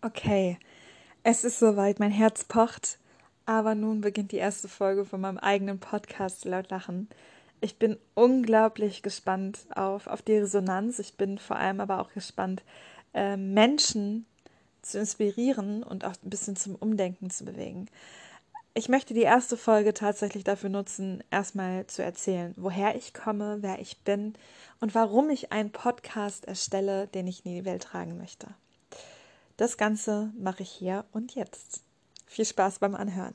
Okay, es ist soweit, mein Herz pocht, aber nun beginnt die erste Folge von meinem eigenen Podcast Laut Lachen. Ich bin unglaublich gespannt auf, auf die Resonanz. Ich bin vor allem aber auch gespannt, äh, Menschen zu inspirieren und auch ein bisschen zum Umdenken zu bewegen. Ich möchte die erste Folge tatsächlich dafür nutzen, erstmal zu erzählen, woher ich komme, wer ich bin und warum ich einen Podcast erstelle, den ich in die Welt tragen möchte. Das Ganze mache ich hier und jetzt. Viel Spaß beim Anhören.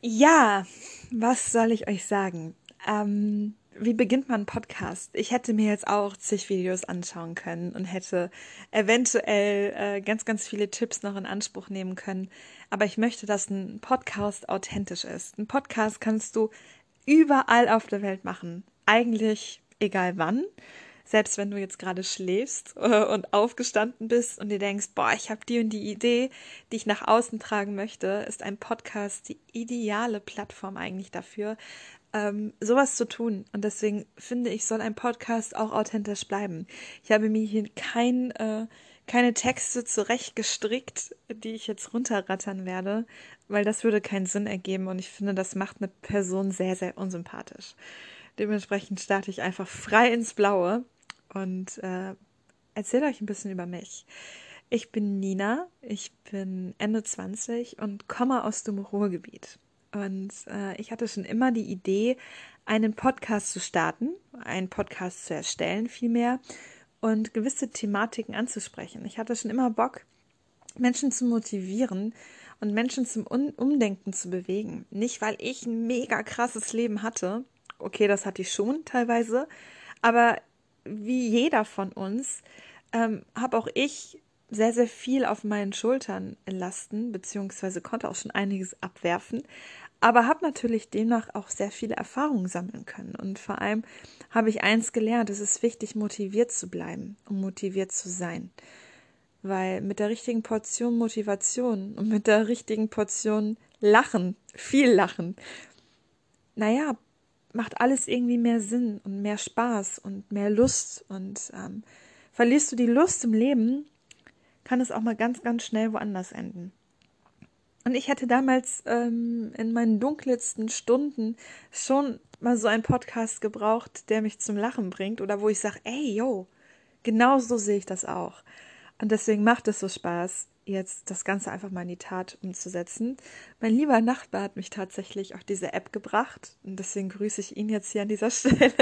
Ja, was soll ich euch sagen? Ähm, wie beginnt man einen Podcast? Ich hätte mir jetzt auch zig Videos anschauen können und hätte eventuell äh, ganz, ganz viele Tipps noch in Anspruch nehmen können. Aber ich möchte, dass ein Podcast authentisch ist. Ein Podcast kannst du überall auf der Welt machen. Eigentlich egal wann selbst wenn du jetzt gerade schläfst äh, und aufgestanden bist und dir denkst, boah, ich habe die und die Idee, die ich nach außen tragen möchte, ist ein Podcast die ideale Plattform eigentlich dafür, ähm, sowas zu tun. Und deswegen finde ich, soll ein Podcast auch authentisch bleiben. Ich habe mir hier kein, äh, keine Texte zurecht gestrickt, die ich jetzt runterrattern werde, weil das würde keinen Sinn ergeben und ich finde, das macht eine Person sehr, sehr unsympathisch. Dementsprechend starte ich einfach frei ins Blaue und äh, erzähle euch ein bisschen über mich. Ich bin Nina, ich bin Ende 20 und komme aus dem Ruhrgebiet. Und äh, ich hatte schon immer die Idee, einen Podcast zu starten, einen Podcast zu erstellen vielmehr und gewisse Thematiken anzusprechen. Ich hatte schon immer Bock, Menschen zu motivieren und Menschen zum Umdenken zu bewegen. Nicht, weil ich ein mega krasses Leben hatte. Okay, das hatte ich schon teilweise. Aber wie jeder von uns, ähm, habe auch ich sehr, sehr viel auf meinen Schultern lasten, beziehungsweise konnte auch schon einiges abwerfen, aber habe natürlich demnach auch sehr viele Erfahrungen sammeln können. Und vor allem habe ich eins gelernt, es ist wichtig, motiviert zu bleiben und motiviert zu sein. Weil mit der richtigen Portion Motivation und mit der richtigen Portion Lachen, viel Lachen, naja, macht alles irgendwie mehr Sinn und mehr Spaß und mehr Lust. Und ähm, verlierst du die Lust im Leben, kann es auch mal ganz, ganz schnell woanders enden. Und ich hätte damals ähm, in meinen dunkelsten Stunden schon mal so einen Podcast gebraucht, der mich zum Lachen bringt oder wo ich sage, ey, yo, genau so sehe ich das auch. Und deswegen macht es so Spaß, jetzt das Ganze einfach mal in die Tat umzusetzen. Mein lieber Nachbar hat mich tatsächlich auf diese App gebracht und deswegen grüße ich ihn jetzt hier an dieser Stelle.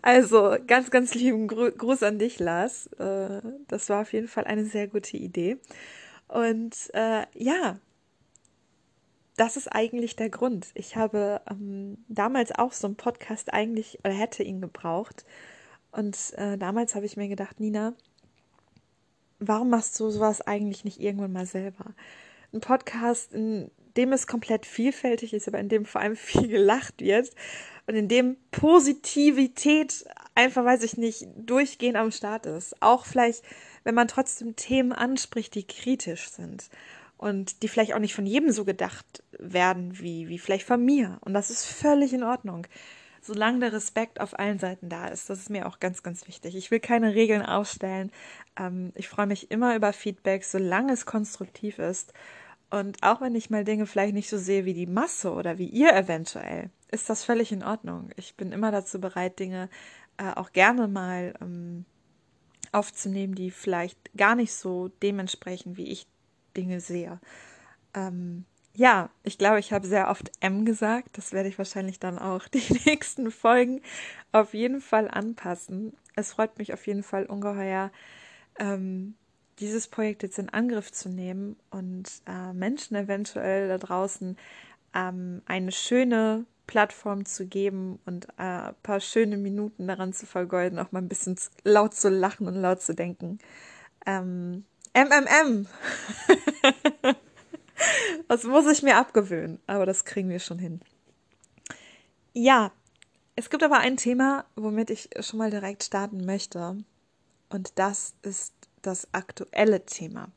Also ganz, ganz lieben Gruß an dich, Lars. Äh, das war auf jeden Fall eine sehr gute Idee. Und äh, ja, das ist eigentlich der Grund. Ich habe ähm, damals auch so einen Podcast eigentlich oder hätte ihn gebraucht. Und äh, damals habe ich mir gedacht, Nina, warum machst du sowas eigentlich nicht irgendwann mal selber? Ein Podcast, in dem es komplett vielfältig ist, aber in dem vor allem viel gelacht wird und in dem Positivität einfach, weiß ich nicht, durchgehend am Start ist. Auch vielleicht, wenn man trotzdem Themen anspricht, die kritisch sind und die vielleicht auch nicht von jedem so gedacht werden wie, wie vielleicht von mir. Und das ist völlig in Ordnung solange der Respekt auf allen Seiten da ist. Das ist mir auch ganz, ganz wichtig. Ich will keine Regeln aufstellen. Ähm, ich freue mich immer über Feedback, solange es konstruktiv ist. Und auch wenn ich mal Dinge vielleicht nicht so sehe wie die Masse oder wie ihr eventuell, ist das völlig in Ordnung. Ich bin immer dazu bereit, Dinge äh, auch gerne mal ähm, aufzunehmen, die vielleicht gar nicht so dementsprechend, wie ich Dinge sehe. Ähm, ja, ich glaube, ich habe sehr oft M gesagt. Das werde ich wahrscheinlich dann auch die nächsten Folgen auf jeden Fall anpassen. Es freut mich auf jeden Fall ungeheuer, ähm, dieses Projekt jetzt in Angriff zu nehmen und äh, Menschen eventuell da draußen ähm, eine schöne Plattform zu geben und äh, ein paar schöne Minuten daran zu vergeuden, auch mal ein bisschen laut zu lachen und laut zu denken. Ähm, MMM! Das muss ich mir abgewöhnen, aber das kriegen wir schon hin. Ja, es gibt aber ein Thema, womit ich schon mal direkt starten möchte. Und das ist das aktuelle Thema.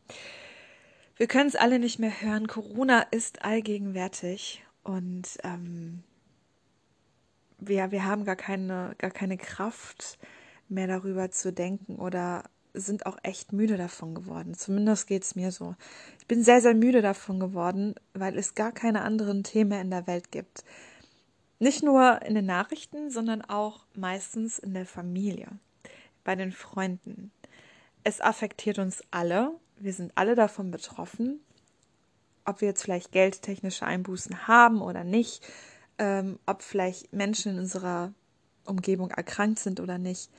Wir können es alle nicht mehr hören. Corona ist allgegenwärtig und ähm, wir, wir haben gar keine, gar keine Kraft mehr darüber zu denken oder sind auch echt müde davon geworden. Zumindest geht es mir so. Ich bin sehr, sehr müde davon geworden, weil es gar keine anderen Themen in der Welt gibt. Nicht nur in den Nachrichten, sondern auch meistens in der Familie, bei den Freunden. Es affektiert uns alle. Wir sind alle davon betroffen. Ob wir jetzt vielleicht geldtechnische Einbußen haben oder nicht, ähm, ob vielleicht Menschen in unserer Umgebung erkrankt sind oder nicht.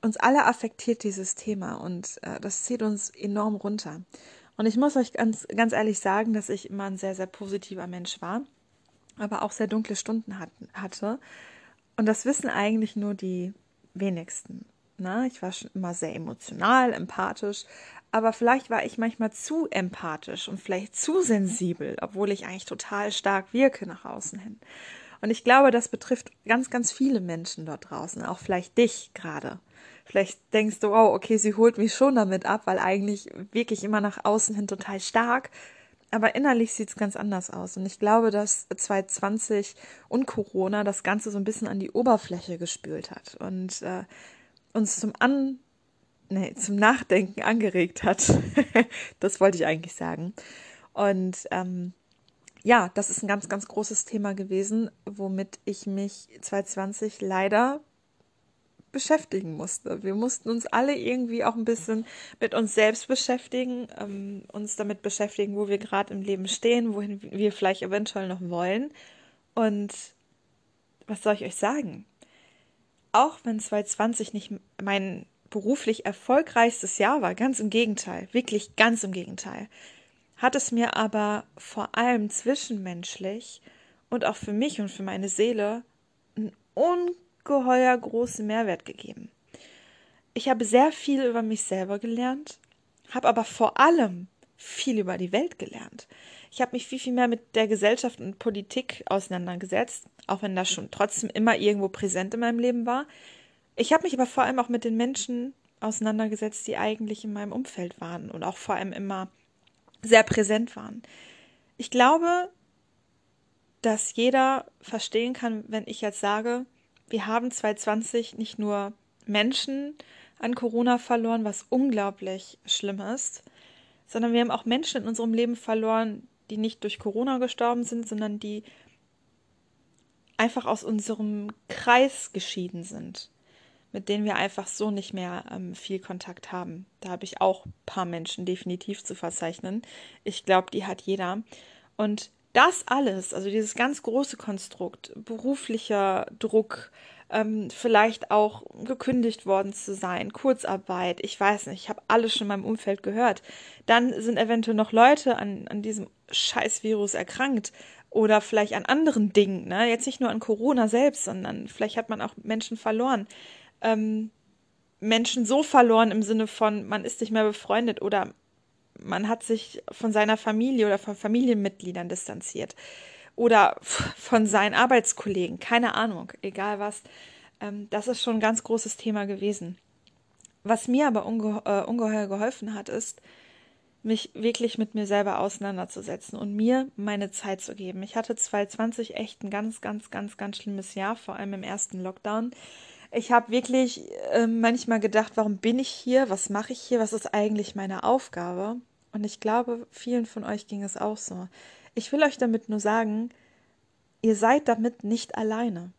Uns alle affektiert dieses Thema und äh, das zieht uns enorm runter. Und ich muss euch ganz, ganz ehrlich sagen, dass ich immer ein sehr, sehr positiver Mensch war, aber auch sehr dunkle Stunden hat, hatte. Und das wissen eigentlich nur die wenigsten. Ne? ich war schon immer sehr emotional, empathisch, aber vielleicht war ich manchmal zu empathisch und vielleicht zu sensibel, obwohl ich eigentlich total stark wirke nach außen hin. Und ich glaube, das betrifft ganz, ganz viele Menschen dort draußen, auch vielleicht dich gerade. Vielleicht denkst du, oh, okay, sie holt mich schon damit ab, weil eigentlich wirklich immer nach außen hin total stark. Aber innerlich sieht es ganz anders aus. Und ich glaube, dass 2020 und Corona das Ganze so ein bisschen an die Oberfläche gespült hat und äh, uns zum An nee, zum Nachdenken angeregt hat. das wollte ich eigentlich sagen. Und ähm, ja, das ist ein ganz, ganz großes Thema gewesen, womit ich mich 2020 leider beschäftigen musste. Wir mussten uns alle irgendwie auch ein bisschen mit uns selbst beschäftigen, ähm, uns damit beschäftigen, wo wir gerade im Leben stehen, wohin wir vielleicht eventuell noch wollen. Und was soll ich euch sagen? Auch wenn 2020 nicht mein beruflich erfolgreichstes Jahr war, ganz im Gegenteil, wirklich ganz im Gegenteil hat es mir aber vor allem zwischenmenschlich und auch für mich und für meine Seele einen ungeheuer großen Mehrwert gegeben. Ich habe sehr viel über mich selber gelernt, habe aber vor allem viel über die Welt gelernt. Ich habe mich viel, viel mehr mit der Gesellschaft und Politik auseinandergesetzt, auch wenn das schon trotzdem immer irgendwo präsent in meinem Leben war. Ich habe mich aber vor allem auch mit den Menschen auseinandergesetzt, die eigentlich in meinem Umfeld waren und auch vor allem immer sehr präsent waren. Ich glaube, dass jeder verstehen kann, wenn ich jetzt sage, wir haben 2020 nicht nur Menschen an Corona verloren, was unglaublich schlimm ist, sondern wir haben auch Menschen in unserem Leben verloren, die nicht durch Corona gestorben sind, sondern die einfach aus unserem Kreis geschieden sind mit denen wir einfach so nicht mehr ähm, viel Kontakt haben. Da habe ich auch ein paar Menschen definitiv zu verzeichnen. Ich glaube, die hat jeder. Und das alles, also dieses ganz große Konstrukt, beruflicher Druck, ähm, vielleicht auch gekündigt worden zu sein, Kurzarbeit, ich weiß nicht, ich habe alles schon in meinem Umfeld gehört. Dann sind eventuell noch Leute an, an diesem Scheißvirus erkrankt oder vielleicht an anderen Dingen, ne? jetzt nicht nur an Corona selbst, sondern vielleicht hat man auch Menschen verloren ähm, Menschen so verloren im Sinne von, man ist nicht mehr befreundet oder man hat sich von seiner Familie oder von Familienmitgliedern distanziert oder von seinen Arbeitskollegen, keine Ahnung, egal was. Ähm, das ist schon ein ganz großes Thema gewesen. Was mir aber unge äh, ungeheuer geholfen hat, ist, mich wirklich mit mir selber auseinanderzusetzen und mir meine Zeit zu geben. Ich hatte 2020 echt ein ganz, ganz, ganz, ganz schlimmes Jahr, vor allem im ersten Lockdown. Ich habe wirklich äh, manchmal gedacht, warum bin ich hier? Was mache ich hier? Was ist eigentlich meine Aufgabe? Und ich glaube, vielen von euch ging es auch so. Ich will euch damit nur sagen, ihr seid damit nicht alleine.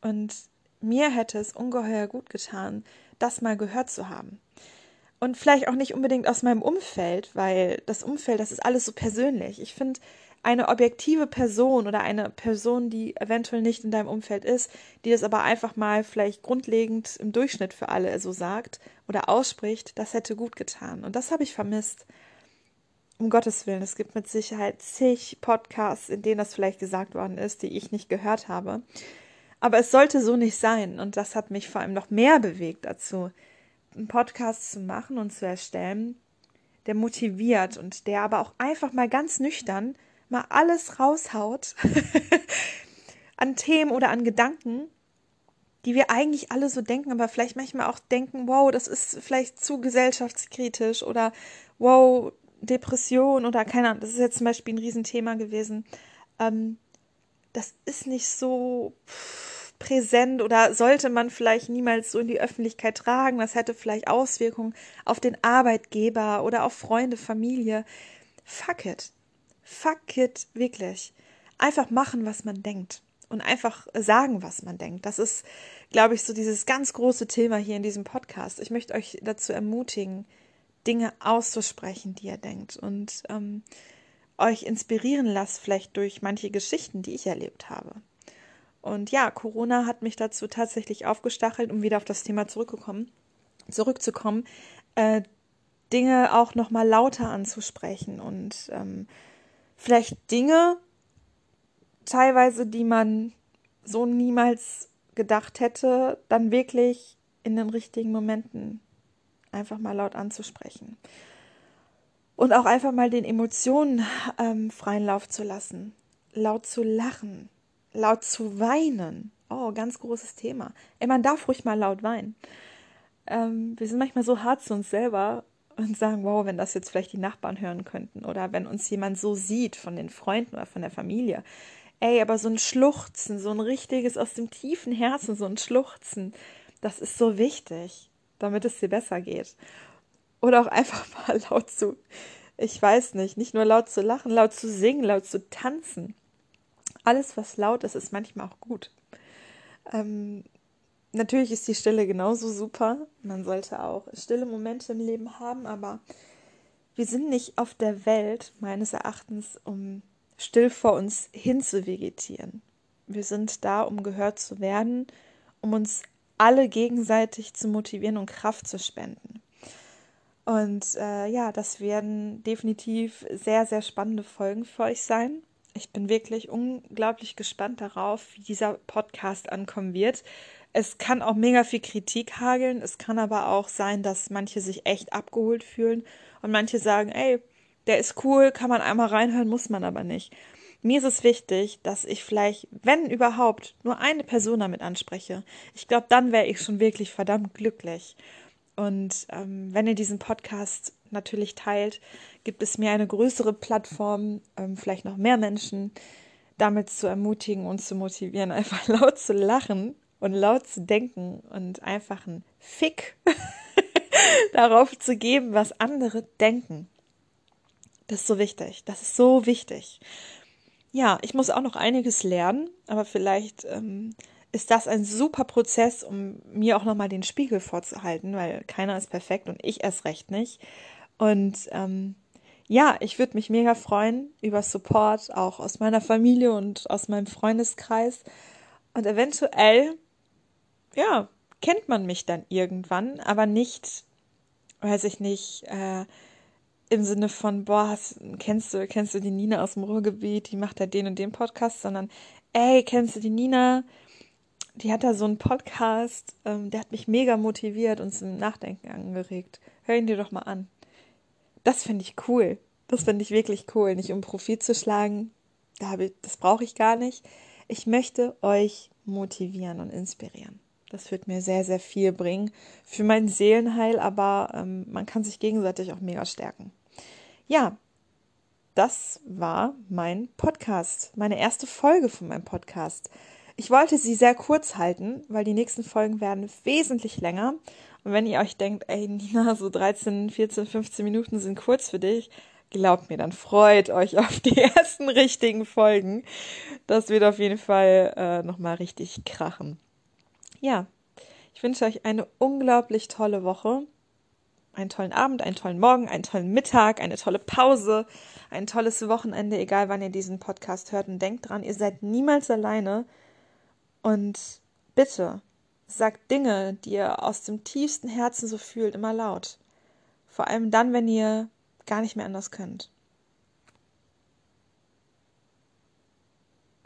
Und mir hätte es ungeheuer gut getan, das mal gehört zu haben. Und vielleicht auch nicht unbedingt aus meinem Umfeld, weil das Umfeld, das ist alles so persönlich. Ich finde, eine objektive Person oder eine Person, die eventuell nicht in deinem Umfeld ist, die das aber einfach mal vielleicht grundlegend im Durchschnitt für alle so sagt oder ausspricht, das hätte gut getan. Und das habe ich vermisst. Um Gottes Willen, es gibt mit Sicherheit zig Podcasts, in denen das vielleicht gesagt worden ist, die ich nicht gehört habe. Aber es sollte so nicht sein. Und das hat mich vor allem noch mehr bewegt dazu, einen Podcast zu machen und zu erstellen, der motiviert und der aber auch einfach mal ganz nüchtern mal alles raushaut an Themen oder an Gedanken, die wir eigentlich alle so denken, aber vielleicht manchmal auch denken, wow, das ist vielleicht zu gesellschaftskritisch oder wow, Depression oder keine Ahnung, das ist jetzt zum Beispiel ein Riesenthema gewesen. Ähm, das ist nicht so präsent oder sollte man vielleicht niemals so in die Öffentlichkeit tragen. Das hätte vielleicht Auswirkungen auf den Arbeitgeber oder auf Freunde, Familie. Fuck it. Fuck it, wirklich. Einfach machen, was man denkt. Und einfach sagen, was man denkt. Das ist, glaube ich, so dieses ganz große Thema hier in diesem Podcast. Ich möchte euch dazu ermutigen, Dinge auszusprechen, die ihr denkt. Und ähm, euch inspirieren lasst, vielleicht durch manche Geschichten, die ich erlebt habe. Und ja, Corona hat mich dazu tatsächlich aufgestachelt, um wieder auf das Thema zurückzukommen, zurückzukommen, äh, Dinge auch nochmal lauter anzusprechen und ähm, vielleicht Dinge teilweise, die man so niemals gedacht hätte, dann wirklich in den richtigen Momenten einfach mal laut anzusprechen. Und auch einfach mal den Emotionen ähm, freien Lauf zu lassen. Laut zu lachen. Laut zu weinen. Oh, ganz großes Thema. Ey, man darf ruhig mal laut weinen. Ähm, wir sind manchmal so hart zu uns selber und sagen, wow, wenn das jetzt vielleicht die Nachbarn hören könnten oder wenn uns jemand so sieht von den Freunden oder von der Familie. Ey, aber so ein Schluchzen, so ein richtiges aus dem tiefen Herzen, so ein Schluchzen, das ist so wichtig, damit es dir besser geht. Oder auch einfach mal laut zu, ich weiß nicht, nicht nur laut zu lachen, laut zu singen, laut zu tanzen. Alles, was laut ist, ist manchmal auch gut. Ähm, natürlich ist die Stille genauso super. Man sollte auch stille Momente im Leben haben, aber wir sind nicht auf der Welt, meines Erachtens, um still vor uns hin zu vegetieren. Wir sind da, um gehört zu werden, um uns alle gegenseitig zu motivieren und Kraft zu spenden. Und äh, ja, das werden definitiv sehr, sehr spannende Folgen für euch sein. Ich bin wirklich unglaublich gespannt darauf, wie dieser Podcast ankommen wird. Es kann auch mega viel Kritik hageln. Es kann aber auch sein, dass manche sich echt abgeholt fühlen und manche sagen, ey, der ist cool, kann man einmal reinhören, muss man aber nicht. Mir ist es wichtig, dass ich vielleicht, wenn überhaupt, nur eine Person damit anspreche. Ich glaube, dann wäre ich schon wirklich verdammt glücklich. Und ähm, wenn ihr diesen Podcast natürlich teilt, gibt es mir eine größere Plattform, ähm, vielleicht noch mehr Menschen damit zu ermutigen und zu motivieren, einfach laut zu lachen und laut zu denken und einfach einen Fick darauf zu geben, was andere denken. Das ist so wichtig. Das ist so wichtig. Ja, ich muss auch noch einiges lernen, aber vielleicht ähm, ist das ein super Prozess, um mir auch nochmal den Spiegel vorzuhalten, weil keiner ist perfekt und ich erst recht nicht. Und ähm, ja, ich würde mich mega freuen über Support, auch aus meiner Familie und aus meinem Freundeskreis. Und eventuell, ja, kennt man mich dann irgendwann, aber nicht, weiß ich nicht, äh, im Sinne von, boah, hast, kennst du, kennst du die Nina aus dem Ruhrgebiet, die macht da den und den Podcast, sondern, ey, kennst du die Nina? die hat da so einen Podcast, ähm, der hat mich mega motiviert und zum Nachdenken angeregt. Hör ihn dir doch mal an. Das finde ich cool. Das finde ich wirklich cool. Nicht um Profit zu schlagen, da ich, das brauche ich gar nicht. Ich möchte euch motivieren und inspirieren. Das wird mir sehr, sehr viel bringen für mein Seelenheil, aber ähm, man kann sich gegenseitig auch mega stärken. Ja, das war mein Podcast, meine erste Folge von meinem Podcast. Ich wollte sie sehr kurz halten, weil die nächsten Folgen werden wesentlich länger. Und wenn ihr euch denkt, ey Nina, so 13, 14, 15 Minuten sind kurz für dich, glaubt mir, dann freut euch auf die ersten richtigen Folgen. Das wird auf jeden Fall äh, nochmal richtig krachen. Ja, ich wünsche euch eine unglaublich tolle Woche. Einen tollen Abend, einen tollen Morgen, einen tollen Mittag, eine tolle Pause, ein tolles Wochenende, egal wann ihr diesen Podcast hört. Und denkt dran, ihr seid niemals alleine. Und bitte, sagt Dinge, die ihr aus dem tiefsten Herzen so fühlt, immer laut. Vor allem dann, wenn ihr gar nicht mehr anders könnt.